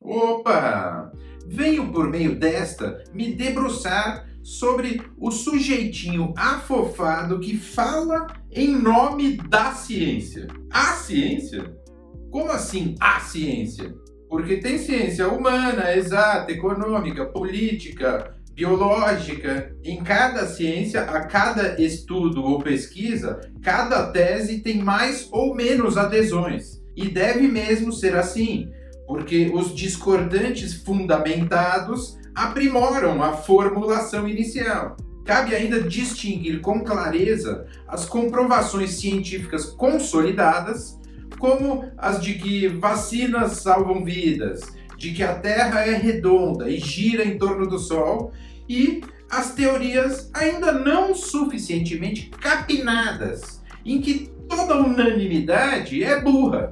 Opa! Venho por meio desta me debruçar sobre o sujeitinho afofado que fala em nome da ciência. A ciência? Como assim a ciência? Porque tem ciência humana, exata, econômica, política, biológica. Em cada ciência, a cada estudo ou pesquisa, cada tese tem mais ou menos adesões. E deve mesmo ser assim, porque os discordantes fundamentados aprimoram a formulação inicial. Cabe ainda distinguir com clareza as comprovações científicas consolidadas, como as de que vacinas salvam vidas, de que a Terra é redonda e gira em torno do Sol, e as teorias ainda não suficientemente capinadas, em que toda unanimidade é burra.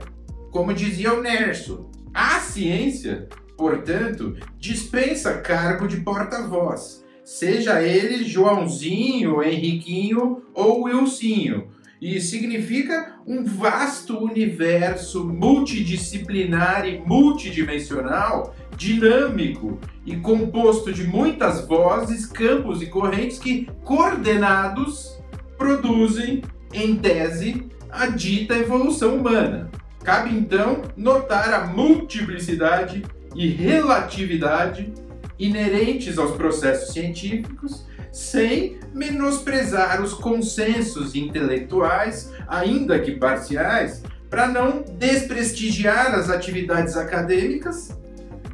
Como dizia o Nerso, a ciência portanto, dispensa cargo de porta-voz, seja ele Joãozinho, Henriquinho ou Wilsinho, e significa um vasto universo multidisciplinar e multidimensional, dinâmico e composto de muitas vozes, campos e correntes que, coordenados, produzem, em tese, a dita evolução humana. Cabe então notar a multiplicidade e relatividade inerentes aos processos científicos, sem menosprezar os consensos intelectuais, ainda que parciais, para não desprestigiar as atividades acadêmicas,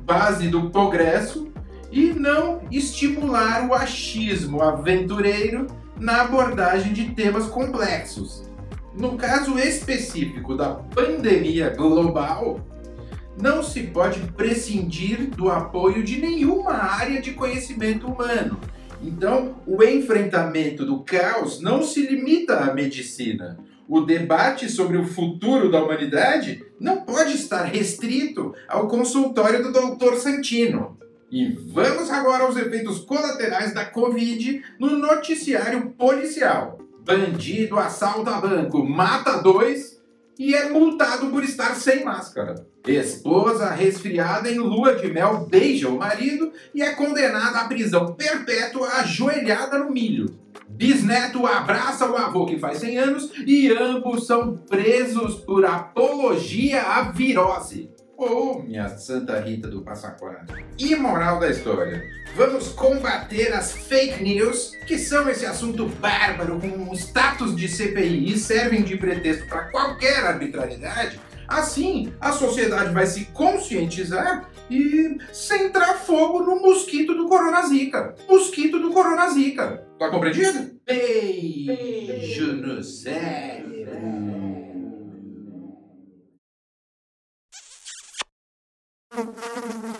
base do progresso, e não estimular o achismo aventureiro na abordagem de temas complexos. No caso específico da pandemia global, não se pode prescindir do apoio de nenhuma área de conhecimento humano. Então, o enfrentamento do caos não se limita à medicina. O debate sobre o futuro da humanidade não pode estar restrito ao consultório do Dr. Santino. E vamos agora aos efeitos colaterais da Covid no noticiário policial. Bandido assalta banco, mata dois e é multado por estar sem máscara. Esposa resfriada em lua de mel beija o marido e é condenada à prisão perpétua ajoelhada no milho. Bisneto abraça o avô que faz 100 anos e ambos são presos por apologia à virose. Oh, minha Santa Rita do Passa Quatro. E moral da história? Vamos combater as fake news, que são esse assunto bárbaro com status de CPI e servem de pretexto para qualquer arbitrariedade. Assim, a sociedade vai se conscientizar e centrar fogo no mosquito do Coronazika. Mosquito do Coronazika. Tá compreendido? Beijo no cérebro. Thank you.